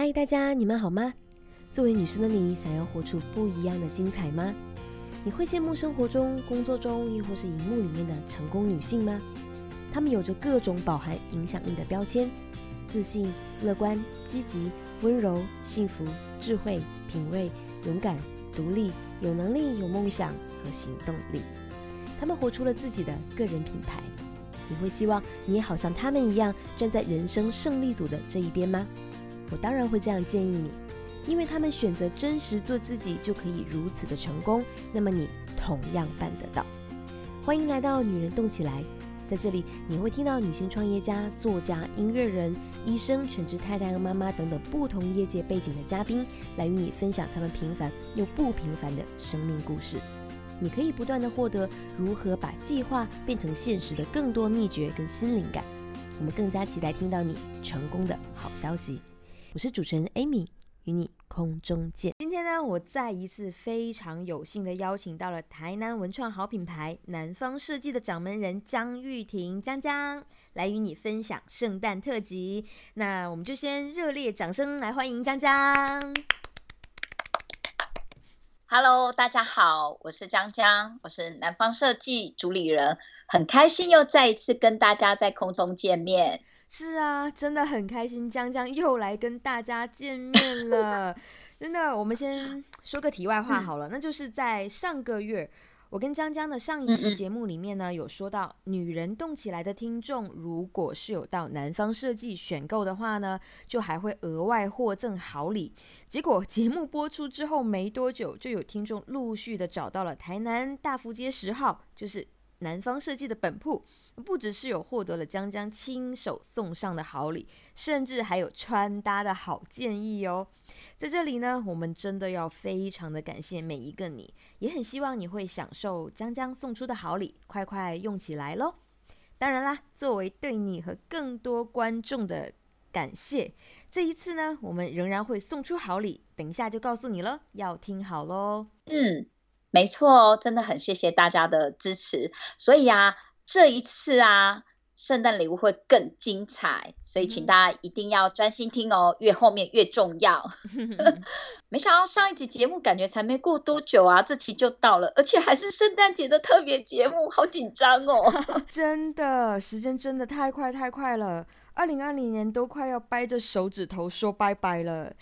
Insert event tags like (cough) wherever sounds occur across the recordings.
嗨，大家，你们好吗？作为女生的你，想要活出不一样的精彩吗？你会羡慕生活中、工作中，亦或是荧幕里面的成功女性吗？她们有着各种饱含影响力的标签：自信、乐观、积极、温柔、幸福、智慧、品味、勇敢、独立、有能力、有梦想和行动力。她们活出了自己的个人品牌。你会希望你也好像她们一样，站在人生胜利组的这一边吗？我当然会这样建议你，因为他们选择真实做自己，就可以如此的成功。那么你同样办得到。欢迎来到《女人动起来》，在这里你会听到女性创业家、作家、音乐人、医生、全职太太和妈妈等等不同业界背景的嘉宾，来与你分享他们平凡又不平凡的生命故事。你可以不断的获得如何把计划变成现实的更多秘诀跟新灵感。我们更加期待听到你成功的好消息。我是主持人 Amy，与你空中见。今天呢，我再一次非常有幸的邀请到了台南文创好品牌南方设计的掌门人张玉婷江江，来与你分享圣诞特辑。那我们就先热烈掌声来欢迎江江。Hello，大家好，我是江江，我是南方设计主理人，很开心又再一次跟大家在空中见面。是啊，真的很开心，江江又来跟大家见面了。真的，我们先说个题外话好了，那就是在上个月，我跟江江的上一期节目里面呢，有说到女人动起来的听众，如果是有到南方设计选购的话呢，就还会额外获赠好礼。结果节目播出之后没多久，就有听众陆续的找到了台南大福街十号，就是南方设计的本铺。不只是有获得了江江亲手送上的好礼，甚至还有穿搭的好建议哦。在这里呢，我们真的要非常的感谢每一个你，也很希望你会享受江江送出的好礼，快快用起来喽！当然啦，作为对你和更多观众的感谢，这一次呢，我们仍然会送出好礼，等一下就告诉你了，要听好喽。嗯，没错哦，真的很谢谢大家的支持，所以啊。这一次啊，圣诞礼物会更精彩，所以请大家一定要专心听哦，越后面越重要。(laughs) 没想到上一集节目感觉才没过多久啊，这期就到了，而且还是圣诞节的特别节目，好紧张哦！(laughs) 真的，时间真的太快太快了，二零二零年都快要掰着手指头说拜拜了。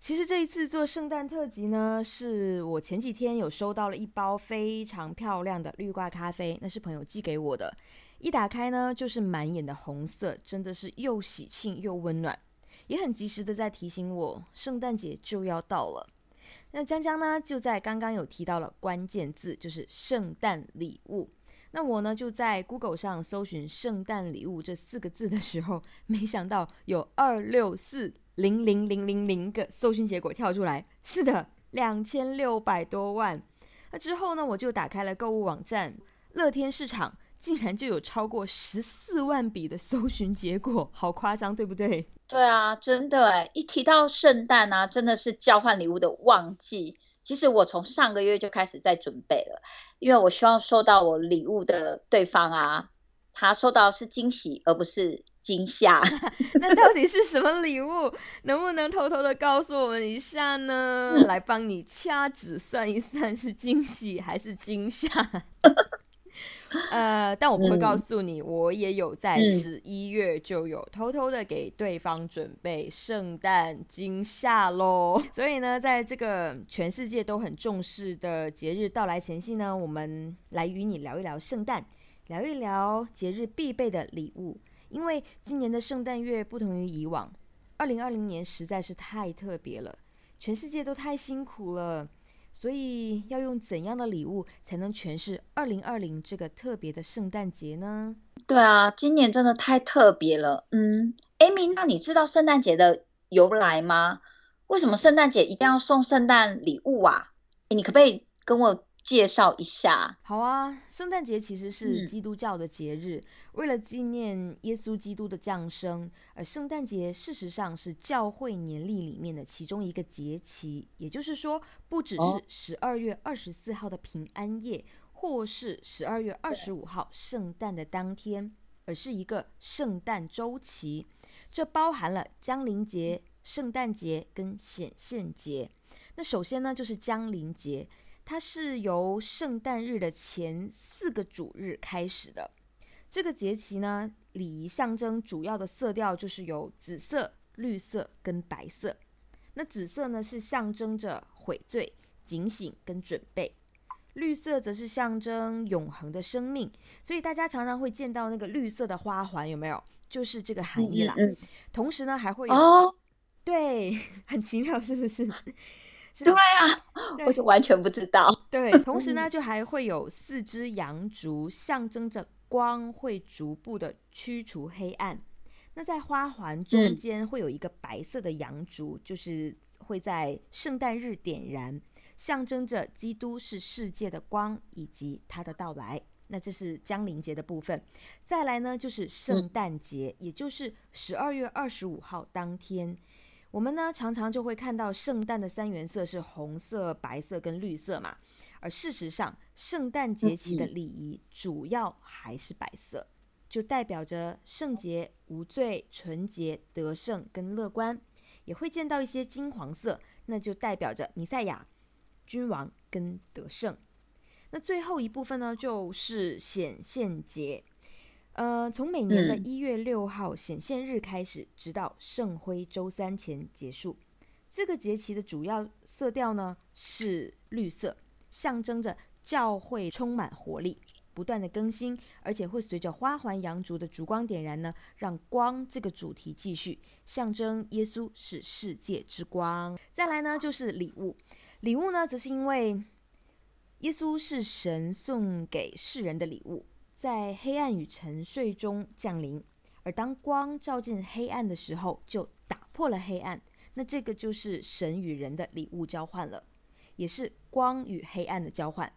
其实这一次做圣诞特辑呢，是我前几天有收到了一包非常漂亮的绿挂咖啡，那是朋友寄给我的。一打开呢，就是满眼的红色，真的是又喜庆又温暖，也很及时的在提醒我，圣诞节就要到了。那江江呢，就在刚刚有提到了关键字，就是圣诞礼物。那我呢，就在 Google 上搜寻“圣诞礼物”这四个字的时候，没想到有二六四。零零零零零个搜寻结果跳出来，是的，两千六百多万。那之后呢，我就打开了购物网站乐天市场，竟然就有超过十四万笔的搜寻结果，好夸张，对不对？对啊，真的哎，一提到圣诞啊，真的是交换礼物的旺季。其实我从上个月就开始在准备了，因为我希望收到我礼物的对方啊，他收到是惊喜，而不是。惊吓，(laughs) 那到底是什么礼物？能不能偷偷的告诉我们一下呢？来帮你掐指算一算，是惊喜还是惊吓？(laughs) 呃，但我不会告诉你，我也有在十一月就有偷偷的给对方准备圣诞惊吓喽。(laughs) 所以呢，在这个全世界都很重视的节日到来前夕呢，我们来与你聊一聊圣诞，聊一聊节日必备的礼物。因为今年的圣诞月不同于以往，二零二零年实在是太特别了，全世界都太辛苦了，所以要用怎样的礼物才能诠释二零二零这个特别的圣诞节呢？对啊，今年真的太特别了。嗯，Amy，那你知道圣诞节的由来吗？为什么圣诞节一定要送圣诞礼物啊？你可不可以跟我？介绍一下，好啊。圣诞节其实是基督教的节日，为了纪念耶稣基督的降生，而圣诞节事实上是教会年历里面的其中一个节期。也就是说，不只是十二月二十四号的平安夜，或是十二月二十五号圣诞的当天，而是一个圣诞周期。这包含了降临节、圣诞节跟显现节。那首先呢，就是降临节，它是由圣诞日的前四个主日开始的。这个节期呢，礼仪象征主要的色调就是有紫色、绿色跟白色。那紫色呢，是象征着悔罪、警醒跟准备；绿色则是象征永恒的生命。所以大家常常会见到那个绿色的花环，有没有？就是这个含义啦。同时呢，还会有哦，对，(laughs) 很奇妙，是不是？对啊，(laughs) 我就完全不知道。对，同时呢，就还会有四只羊烛，象征着光会逐步的驱除黑暗。那在花环中间会有一个白色的羊烛，就是会在圣诞日点燃，象征着基督是世界的光以及他的到来。那这是江陵节的部分。再来呢，就是圣诞节，也就是十二月二十五号当天。我们呢常常就会看到圣诞的三原色是红色、白色跟绿色嘛，而事实上，圣诞节期的礼仪主要还是白色，就代表着圣洁、无罪、纯洁、得胜跟乐观。也会见到一些金黄色，那就代表着弥赛亚、君王跟得胜。那最后一部分呢，就是显现节。呃，从每年的一月六号显现日开始，直到圣辉周三前结束。这个节期的主要色调呢是绿色，象征着教会充满活力，不断的更新，而且会随着花环羊烛的烛光点燃呢，让光这个主题继续，象征耶稣是世界之光。再来呢就是礼物，礼物呢则是因为耶稣是神送给世人的礼物。在黑暗与沉睡中降临，而当光照进黑暗的时候，就打破了黑暗。那这个就是神与人的礼物交换了，也是光与黑暗的交换。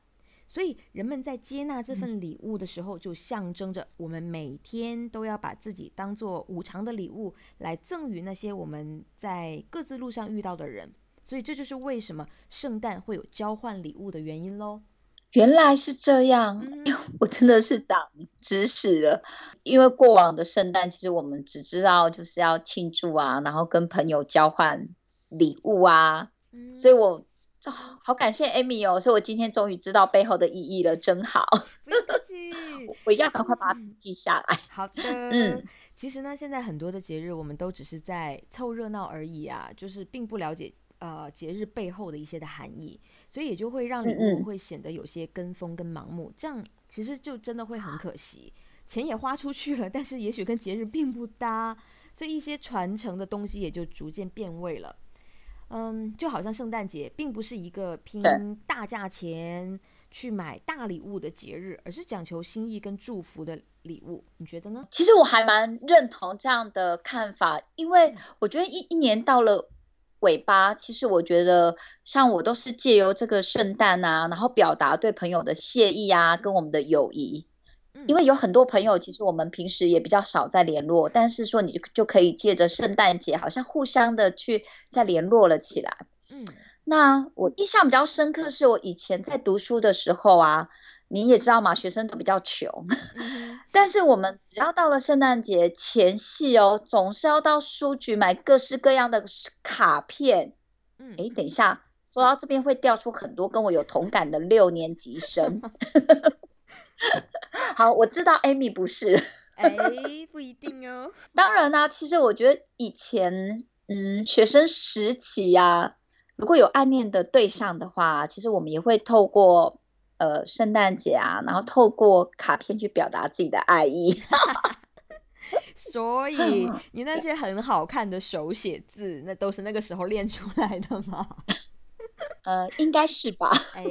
所以人们在接纳这份礼物的时候，就象征着我们每天都要把自己当做无偿的礼物来赠予那些我们在各自路上遇到的人。所以这就是为什么圣诞会有交换礼物的原因喽。原来是这样，(laughs) 我真的是长知识了。因为过往的圣诞，其实我们只知道就是要庆祝啊，然后跟朋友交换礼物啊。所以我好感谢 Amy 哦，所以我今天终于知道背后的意义了，真好。不客气，(laughs) 我要赶快把它记下来。好的，嗯，其实呢，现在很多的节日，我们都只是在凑热闹而已啊，就是并不了解呃节日背后的一些的含义。所以也就会让礼物会显得有些跟风跟盲目，这样其实就真的会很可惜，钱也花出去了，但是也许跟节日并不搭，所以一些传承的东西也就逐渐变味了。嗯，就好像圣诞节并不是一个拼大价钱去买大礼物的节日，而是讲求心意跟祝福的礼物。你觉得呢？其实我还蛮认同这样的看法，因为我觉得一一年到了。尾巴，其实我觉得，像我都是借由这个圣诞啊，然后表达对朋友的谢意啊，跟我们的友谊。因为有很多朋友，其实我们平时也比较少在联络，但是说你就就可以借着圣诞节，好像互相的去再联络了起来。嗯，那我印象比较深刻，是我以前在读书的时候啊。你也知道嘛，学生都比较穷，(laughs) 但是我们只要到了圣诞节前夕哦，总是要到书局买各式各样的卡片。嗯，哎，等一下，说到这边会掉出很多跟我有同感的六年级生。(laughs) 好，我知道 Amy 不是，哎，不一定哦。当然啦，其实我觉得以前，嗯，学生时期呀，如果有暗恋的对象的话，其实我们也会透过。呃，圣诞节啊，然后透过卡片去表达自己的爱意，(laughs) 所以 (laughs) 你那些很好看的手写字，那都是那个时候练出来的吗？(laughs) 呃，应该是吧。哎。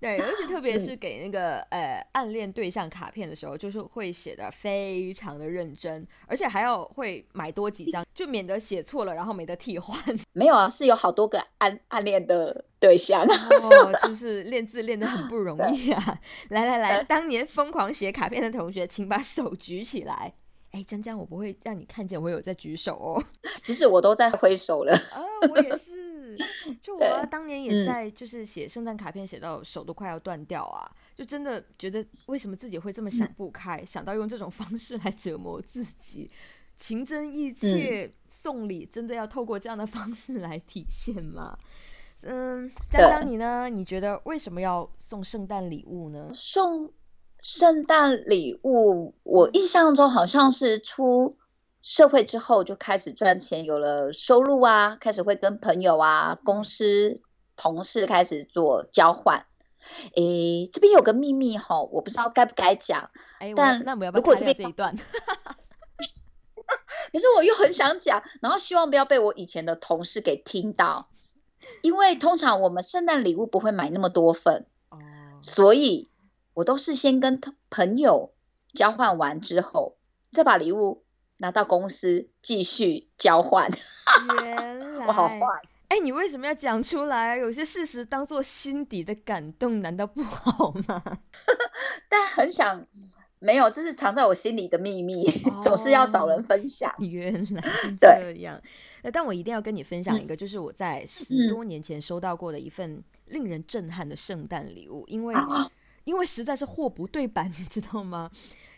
对，尤其特别是给那个呃暗恋对象卡片的时候，就是会写的非常的认真，而且还要会买多几张，就免得写错了，然后没得替换。(laughs) 没有啊，是有好多个暗暗恋的对象，哦，就 (laughs) 是练字练得很不容易啊。来来来，当年疯狂写卡片的同学，请把手举起来。哎，江江，我不会让你看见我有在举手哦。其实我都在挥手了。(laughs) 啊，我也是。就我当年也在，就是写圣诞卡片，写到手都快要断掉啊！就真的觉得为什么自己会这么想不开，想到用这种方式来折磨自己，情真意切送礼，真的要透过这样的方式来体现吗？嗯，江江你呢？你觉得为什么要送圣诞礼物呢？送圣诞礼物，我印象中好像是出社会之后就开始赚钱，有了收入啊，开始会跟朋友啊、公司同事开始做交换。诶，这边有个秘密哈，我不知道该不该讲。哎，但那我们要不要开这一段？(laughs) 可是我又很想讲，然后希望不要被我以前的同事给听到，因为通常我们圣诞礼物不会买那么多份，哦，所以我都是先跟朋友交换完之后，再把礼物拿到公司继续交换。原来 (laughs) 我好坏。哎，你为什么要讲出来？有些事实当做心底的感动，难道不好吗？(laughs) 但很想，没有，这是藏在我心里的秘密，(laughs) 总是要找人分享。原来是这样。但我一定要跟你分享一个，就是我在十多年前收到过的一份令人震撼的圣诞礼物，因为因为实在是货不对版，你知道吗？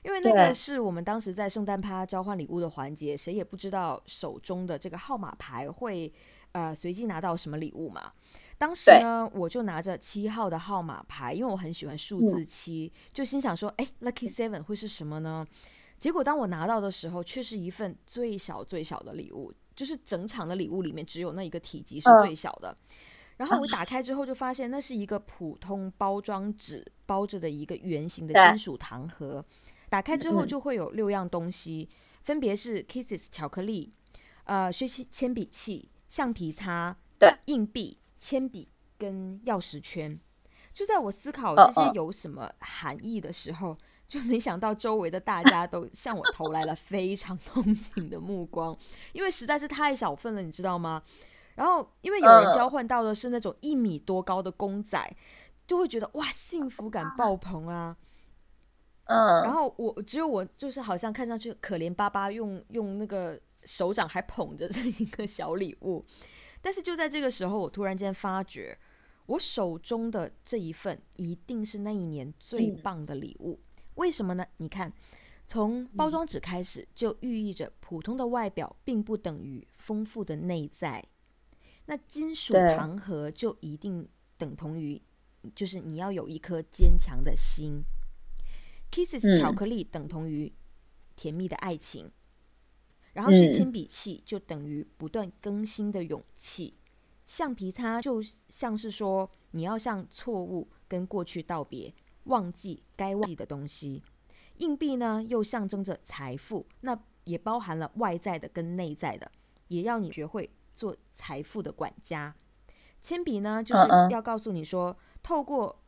因为那个是我们当时在圣诞趴交换礼物的环节，谁也不知道手中的这个号码牌会。呃，随机拿到什么礼物嘛？当时呢，我就拿着七号的号码牌，因为我很喜欢数字七，就心想说，哎，lucky seven 会是什么呢？结果当我拿到的时候，却是一份最小最小的礼物，就是整场的礼物里面只有那一个体积是最小的。然后我打开之后，就发现那是一个普通包装纸包着的一个圆形的金属糖盒。打开之后就会有六样东西，分别是 Kisses 巧克力，呃，学习铅笔器。橡皮擦、对硬币、铅笔跟钥匙圈，就在我思考这些有什么含义的时候，就没想到周围的大家都 (laughs) 向我投来了非常同情的目光，因为实在是太小份了，你知道吗？然后因为有人交换到的是那种一米多高的公仔，就会觉得哇，幸福感爆棚啊！嗯，然后我只有我就是好像看上去可怜巴巴，用用那个。手掌还捧着 (laughs) 这一个小礼物，但是就在这个时候，我突然间发觉，我手中的这一份一定是那一年最棒的礼物。为什么呢？你看，从包装纸开始，就寓意着普通的外表并不等于丰富的内在。那金属糖盒就一定等同于，就是你要有一颗坚强的心。Kisses 巧克力等同于甜蜜的爱情。然后是铅笔器，就等于不断更新的勇气；橡皮擦就像是说你要向错误跟过去道别，忘记该忘记的东西；硬币呢，又象征着财富，那也包含了外在的跟内在的，也要你学会做财富的管家。铅笔呢，就是要告诉你说，透过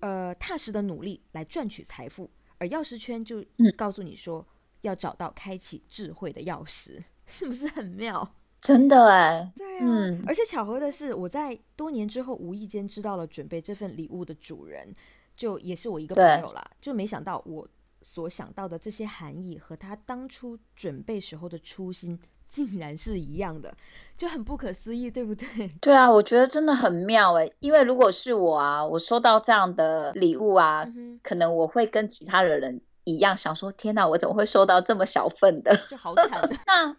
呃踏实的努力来赚取财富；而钥匙圈就告诉你说。要找到开启智慧的钥匙，(laughs) 是不是很妙？真的哎，对啊。而且巧合的是，我在多年之后无意间知道了准备这份礼物的主人，就也是我一个朋友啦。就没想到我所想到的这些含义和他当初准备时候的初心竟然是一样的，就很不可思议，对不对？(laughs) 对啊，我觉得真的很妙哎。因为如果是我啊，我收到这样的礼物啊，可能我会跟其他的人。一样想说，天哪，我怎么会收到这么小份的？就好惨。(laughs) 那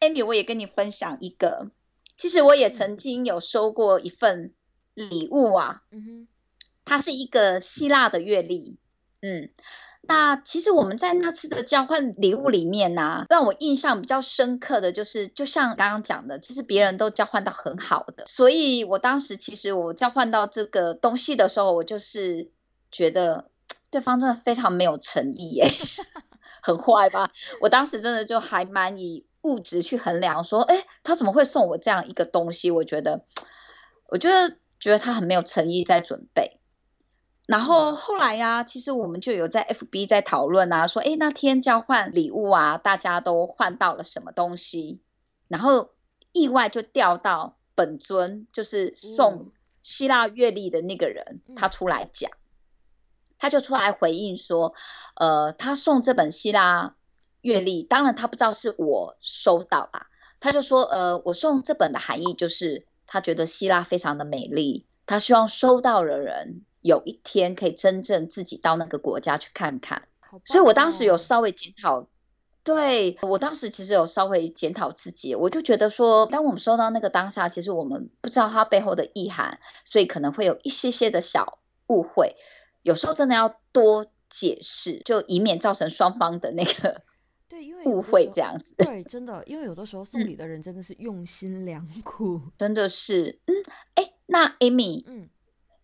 Amy，我也跟你分享一个，其实我也曾经有收过一份礼物啊。嗯哼，它是一个希腊的月历。嗯，那其实我们在那次的交换礼物里面呢，让我印象比较深刻的就是，就像刚刚讲的，其实别人都交换到很好的，所以我当时其实我交换到这个东西的时候，我就是觉得。对方真的非常没有诚意耶，(laughs) 很坏吧？我当时真的就还蛮以物质去衡量，说，哎，他怎么会送我这样一个东西？我觉得，我觉得觉得他很没有诚意在准备。然后后来呀，其实我们就有在 FB 在讨论啊，说，哎，那天交换礼物啊，大家都换到了什么东西？然后意外就掉到本尊，就是送希腊月历的那个人，他出来讲。他就出来回应说，呃，他送这本希腊月历，当然他不知道是我收到啦。他就说，呃，我送这本的含义就是他觉得希腊非常的美丽，他希望收到的人有一天可以真正自己到那个国家去看看。所以我当时有稍微检讨对我当时其实有稍微检讨自己，我就觉得说，当我们收到那个当下，其实我们不知道它背后的意涵，所以可能会有一些些的小误会。有时候真的要多解释，就以免造成双方的那个 (laughs) 对，因为误会这样子。对，真的，因为有的时候送礼的人真的是用心良苦，真的是。嗯，哎，那 Amy，嗯，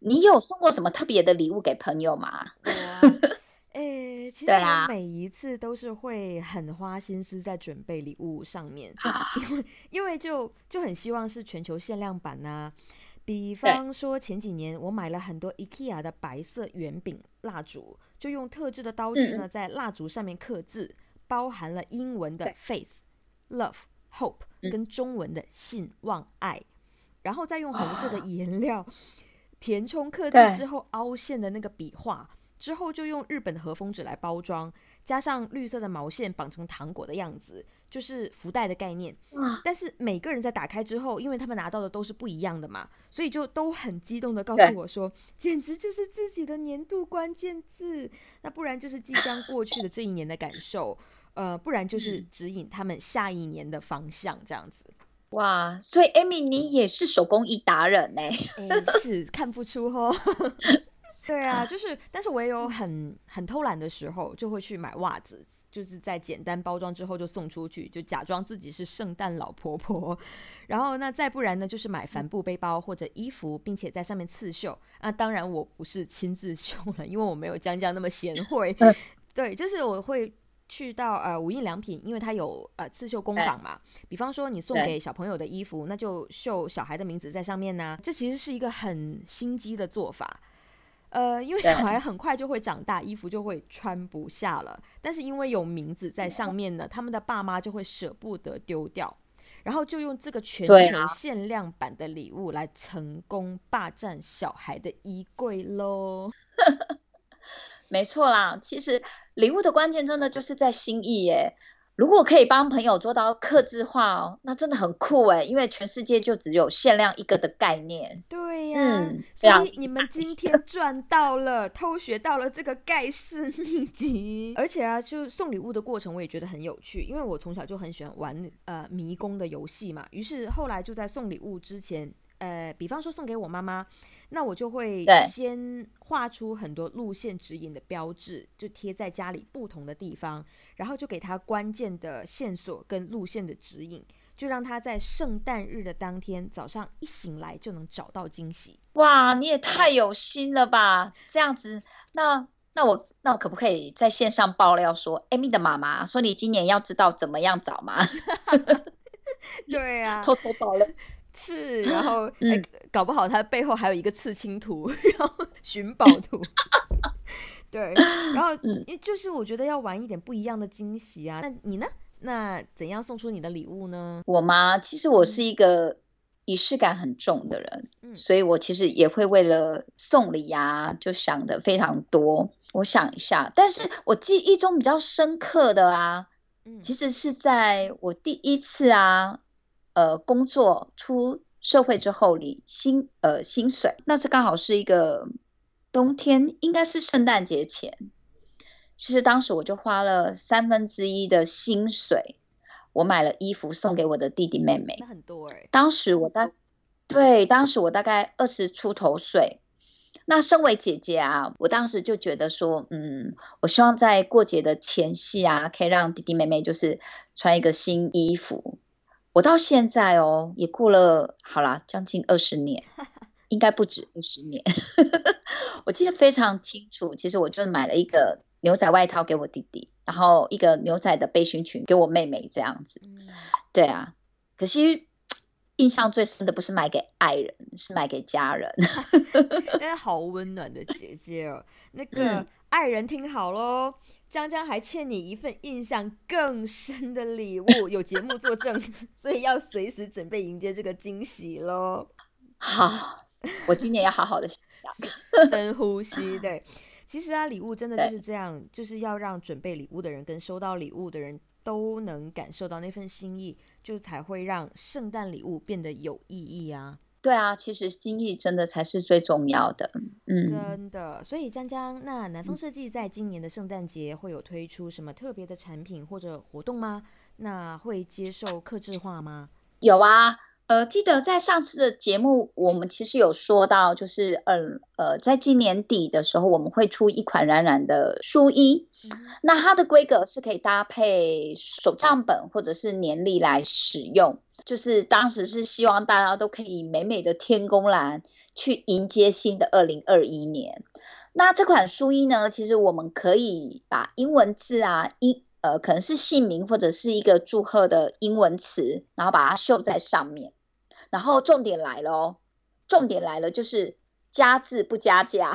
你有送过什么特别的礼物给朋友吗？(laughs) 诶，其实我每一次都是会很花心思在准备礼物上面，因为因为就就很希望是全球限量版呐。比方说前几年我买了很多 IKEA 的白色圆饼蜡烛，就用特制的刀具呢在蜡烛上面刻字，包含了英文的 faith、love、hope 跟中文的信望爱，然后再用红色的颜料填充刻字之后凹陷的那个笔画。之后就用日本的和风纸来包装，加上绿色的毛线绑成糖果的样子，就是福袋的概念。但是每个人在打开之后，因为他们拿到的都是不一样的嘛，所以就都很激动的告诉我说，简直就是自己的年度关键字。那不然就是即将过去的这一年的感受，呃，不然就是指引他们下一年的方向这样子。哇，所以 Amy 你也是手工艺达人呢？(laughs) 是看不出哦。(laughs) 对啊，就是，但是我也有很很偷懒的时候，就会去买袜子，就是在简单包装之后就送出去，就假装自己是圣诞老婆婆。然后那再不然呢，就是买帆布背包或者衣服，并且在上面刺绣。那当然我不是亲自绣了，因为我没有江江那么贤惠。(laughs) 对，就是我会去到呃无印良品，因为它有呃刺绣工坊嘛。比方说你送给小朋友的衣服，那就绣小孩的名字在上面呢。这其实是一个很心机的做法。呃，因为小孩很快就会长大，衣服就会穿不下了。但是因为有名字在上面呢，他们的爸妈就会舍不得丢掉，然后就用这个全球限量版的礼物来成功霸占小孩的衣柜喽。(laughs) 没错啦，其实礼物的关键真的就是在心意耶。如果可以帮朋友做到克制化哦，那真的很酷哎！因为全世界就只有限量一个的概念。对呀，所以你们今天赚到了，偷学到了这个盖世秘籍。而且啊，就送礼物的过程，我也觉得很有趣，因为我从小就很喜欢玩呃迷宫的游戏嘛。于是后来就在送礼物之前，呃，比方说送给我妈妈。那我就会先画出很多路线指引的标志，就贴在家里不同的地方，然后就给她关键的线索跟路线的指引，就让她在圣诞日的当天早上一醒来就能找到惊喜。哇，你也太有心了吧！这样子，那那我那我可不可以在线上爆料说，Amy 的妈妈说你今年要知道怎么样找吗？(laughs) 对啊，(laughs) 偷偷爆料。是，然后搞不好他背后还有一个刺青图，然后寻宝图。(laughs) 对，然后就是我觉得要玩一点不一样的惊喜啊。那你呢？那怎样送出你的礼物呢？我吗？其实我是一个仪式感很重的人，所以我其实也会为了送礼呀，就想的非常多。我想一下，但是我记忆中比较深刻的啊，其实是在我第一次啊。呃，工作出社会之后领薪呃薪水，那是刚好是一个冬天，应该是圣诞节前。其实当时我就花了三分之一的薪水，我买了衣服送给我的弟弟妹妹。那很多哎。当时我大对，当时我大概二十出头岁。那身为姐姐啊，我当时就觉得说，嗯，我希望在过节的前夕啊，可以让弟弟妹妹就是穿一个新衣服。我到现在哦，也过了好啦，将近二十年，(laughs) 应该不止二十年。(laughs) 我记得非常清楚，其实我就买了一个牛仔外套给我弟弟，然后一个牛仔的背心裙给我妹妹，这样子。对啊，可惜印象最深的不是买给爱人，是买给家人。(laughs) 哎，好温暖的姐姐哦，那个爱人听好喽。江江还欠你一份印象更深的礼物，(laughs) 有节目作证，(laughs) 所以要随时准备迎接这个惊喜喽。好，我今年要好好的深呼吸。对，其实啊，礼物真的就是这样，就是要让准备礼物的人跟收到礼物的人都能感受到那份心意，就才会让圣诞礼物变得有意义啊。对啊，其实心意真的才是最重要的。嗯，真的。所以江江，那南方设计在今年的圣诞节会有推出什么特别的产品或者活动吗？那会接受客制化吗？有啊。呃，记得在上次的节目，我们其实有说到，就是嗯呃，在今年底的时候，我们会出一款冉冉的书衣，那它的规格是可以搭配手账本或者是年历来使用。就是当时是希望大家都可以美美的天宫蓝去迎接新的二零二一年。那这款书衣呢，其实我们可以把英文字啊，英呃可能是姓名或者是一个祝贺的英文词，然后把它绣在上面。然后重点来了哦，重点来了，就是加字不加价。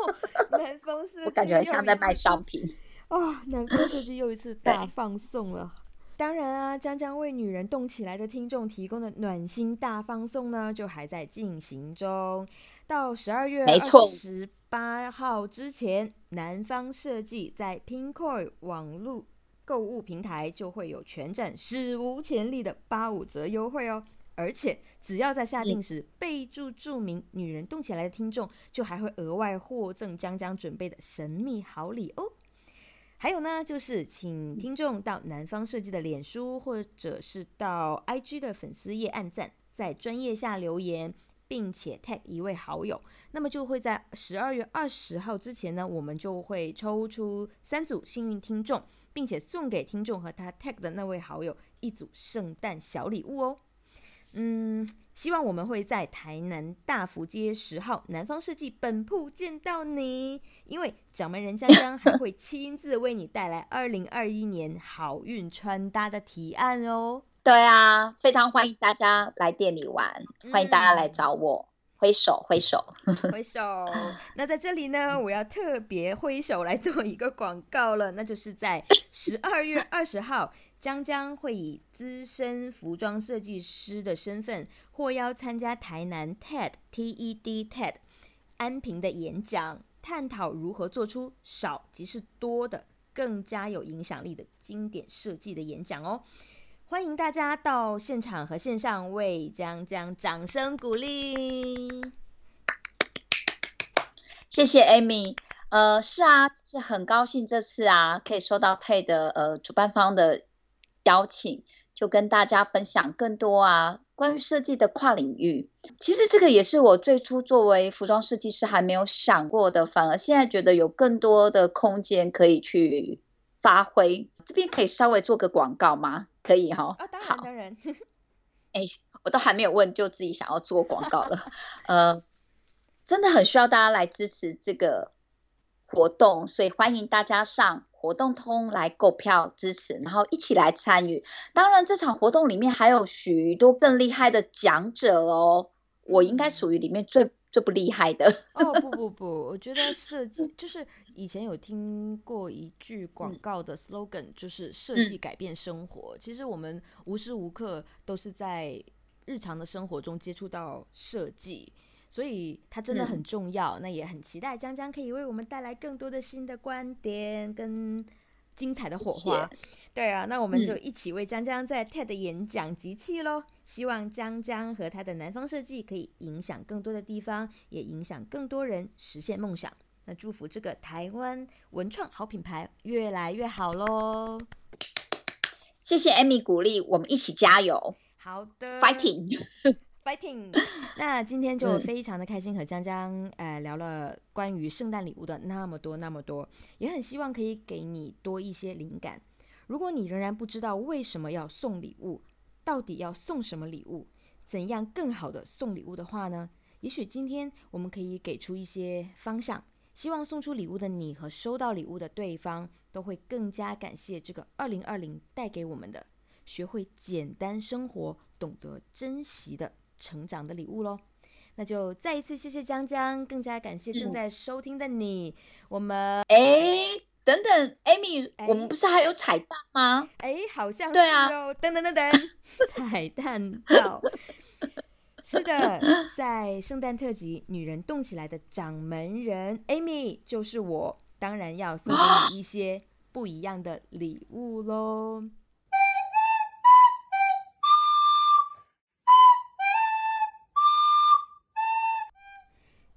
(laughs) 南方设计，我感觉像在卖商品啊！(laughs) 南方设计又一次大放送了。当然啊，将将为女人动起来的听众提供的暖心大放送呢，就还在进行中。到十二月二十八号之前，南方设计在 Pinkoi 网络购物平台就会有全展史无前例的八五折优惠哦。而且只要在下定时备注注明“女人动起来”的听众，就还会额外获赠江江准备的神秘好礼哦。还有呢，就是请听众到南方设计的脸书或者是到 IG 的粉丝页按赞，在专业下留言，并且 tag 一位好友，那么就会在十二月二十号之前呢，我们就会抽出三组幸运听众，并且送给听众和他 tag 的那位好友一组圣诞小礼物哦。嗯，希望我们会在台南大福街十号南方设计本铺见到你，因为掌门人江江还会亲自为你带来二零二一年好运穿搭的提案哦。对啊，非常欢迎大家来店里玩，欢迎大家来找我，挥手挥手 (laughs) 挥手。那在这里呢，我要特别挥手来做一个广告了，那就是在十二月二十号。将将会以资深服装设计师的身份获邀参加台南 TED TED TED 安平的演讲，探讨如何做出少即是多的更加有影响力的经典设计的演讲哦！欢迎大家到现场和线上为将将掌声鼓励。谢谢 Amy。呃，是啊，是很高兴这次啊可以收到 TED 呃主办方的。邀请就跟大家分享更多啊，关于设计的跨领域。其实这个也是我最初作为服装设计师还没有想过的，反而现在觉得有更多的空间可以去发挥。这边可以稍微做个广告吗？可以哈。啊，当然当然。(laughs) 哎，我都还没有问，就自己想要做广告了。呃，真的很需要大家来支持这个活动，所以欢迎大家上。活动通来购票支持，然后一起来参与。当然，这场活动里面还有许多更厉害的讲者哦。我应该属于里面最最不厉害的。哦不 (laughs) 不不，我觉得设计就是以前有听过一句广告的 slogan，就是设计改变生活。其实我们无时无刻都是在日常的生活中接触到设计。所以它真的很重要，那也很期待江江可以为我们带来更多的新的观点跟精彩的火花。对啊，那我们就一起为江江在 TED 演讲集气喽！希望江江和他的南方设计可以影响更多的地方，也影响更多人实现梦想。那祝福这个台湾文创好品牌越来越好喽！谢谢 Amy 鼓励，我们一起加油！好的，Fighting！fighting，(laughs) 那今天就非常的开心和江江呃聊了关于圣诞礼物的那么多那么多，也很希望可以给你多一些灵感。如果你仍然不知道为什么要送礼物，到底要送什么礼物，怎样更好的送礼物的话呢？也许今天我们可以给出一些方向，希望送出礼物的你和收到礼物的对方都会更加感谢这个二零二零带给我们的，学会简单生活，懂得珍惜的。成长的礼物喽，那就再一次谢谢江江，更加感谢正在收听的你。我们哎，等等，Amy，我们不是还有彩蛋吗？哎，好像是哦。等等等等，(laughs) 彩蛋到。是的，在圣诞特辑《女人动起来》的掌门人 Amy 就是我，当然要送给你一些不一样的礼物喽。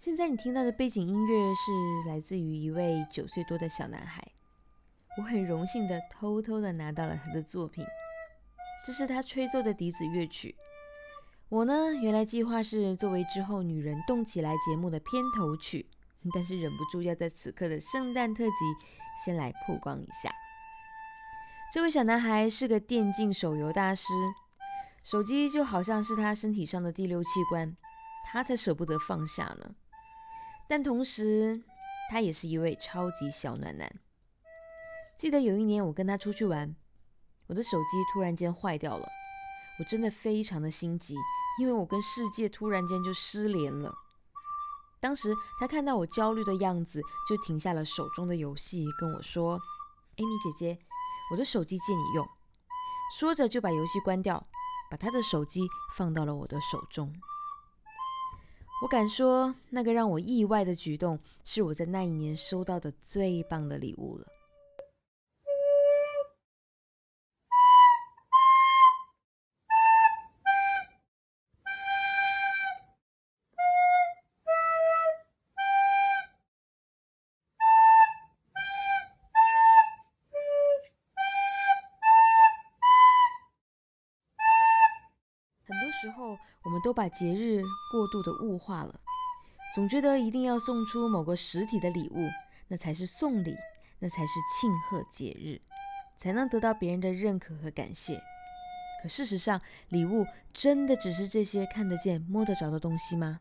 现在你听到的背景音乐是来自于一位九岁多的小男孩。我很荣幸的偷偷的拿到了他的作品，这是他吹奏的笛子乐曲。我呢，原来计划是作为之后《女人动起来》节目的片头曲，但是忍不住要在此刻的圣诞特辑先来曝光一下。这位小男孩是个电竞手游大师，手机就好像是他身体上的第六器官，他才舍不得放下呢。但同时，他也是一位超级小暖男。记得有一年我跟他出去玩，我的手机突然间坏掉了，我真的非常的心急，因为我跟世界突然间就失联了。当时他看到我焦虑的样子，就停下了手中的游戏，跟我说：“艾米姐姐，我的手机借你用。”说着就把游戏关掉，把他的手机放到了我的手中。我敢说，那个让我意外的举动，是我在那一年收到的最棒的礼物了。们都把节日过度的物化了，总觉得一定要送出某个实体的礼物，那才是送礼，那才是庆贺节日，才能得到别人的认可和感谢。可事实上，礼物真的只是这些看得见、摸得着的东西吗？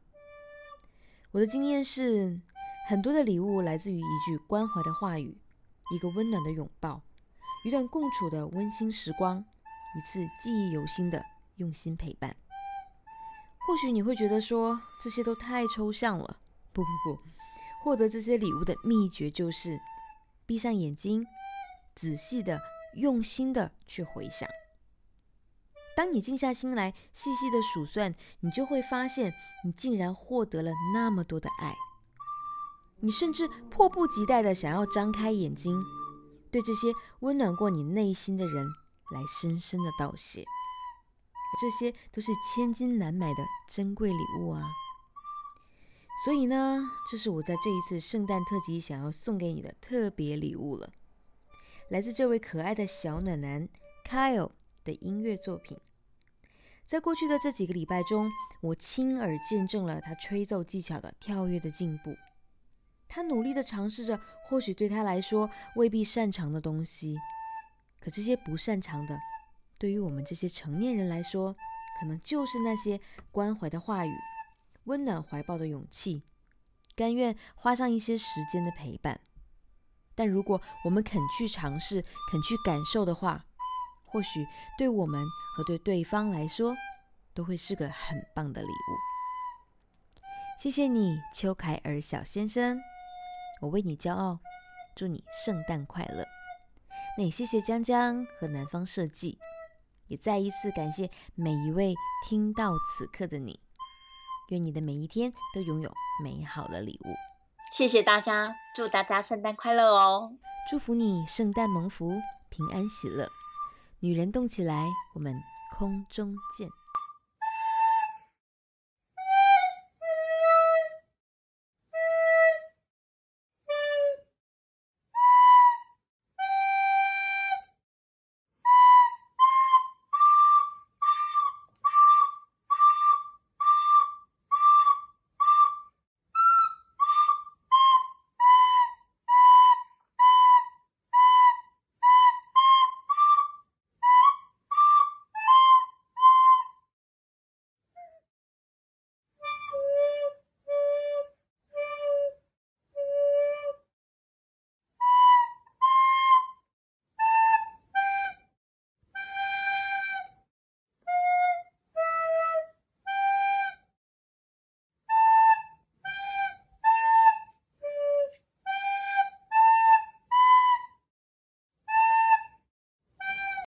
我的经验是，很多的礼物来自于一句关怀的话语，一个温暖的拥抱，一段共处的温馨时光，一次记忆犹新的用心陪伴。或许你会觉得说这些都太抽象了。不不不，获得这些礼物的秘诀就是闭上眼睛，仔细的、用心的去回想。当你静下心来，细细的数算，你就会发现，你竟然获得了那么多的爱。你甚至迫不及待的想要张开眼睛，对这些温暖过你内心的人来深深的道谢。这些都是千金难买的珍贵礼物啊！所以呢，这是我在这一次圣诞特辑想要送给你的特别礼物了，来自这位可爱的小暖男 Kyle 的音乐作品。在过去的这几个礼拜中，我亲耳见证了他吹奏技巧的跳跃的进步。他努力的尝试着，或许对他来说未必擅长的东西，可这些不擅长的。对于我们这些成年人来说，可能就是那些关怀的话语、温暖怀抱的勇气、甘愿花上一些时间的陪伴。但如果我们肯去尝试、肯去感受的话，或许对我们和对对方来说，都会是个很棒的礼物。谢谢你，邱凯尔小先生，我为你骄傲，祝你圣诞快乐。那也谢谢江江和南方设计。也再一次感谢每一位听到此刻的你，愿你的每一天都拥有美好的礼物。谢谢大家，祝大家圣诞快乐哦！祝福你圣诞蒙福，平安喜乐。女人动起来，我们空中见。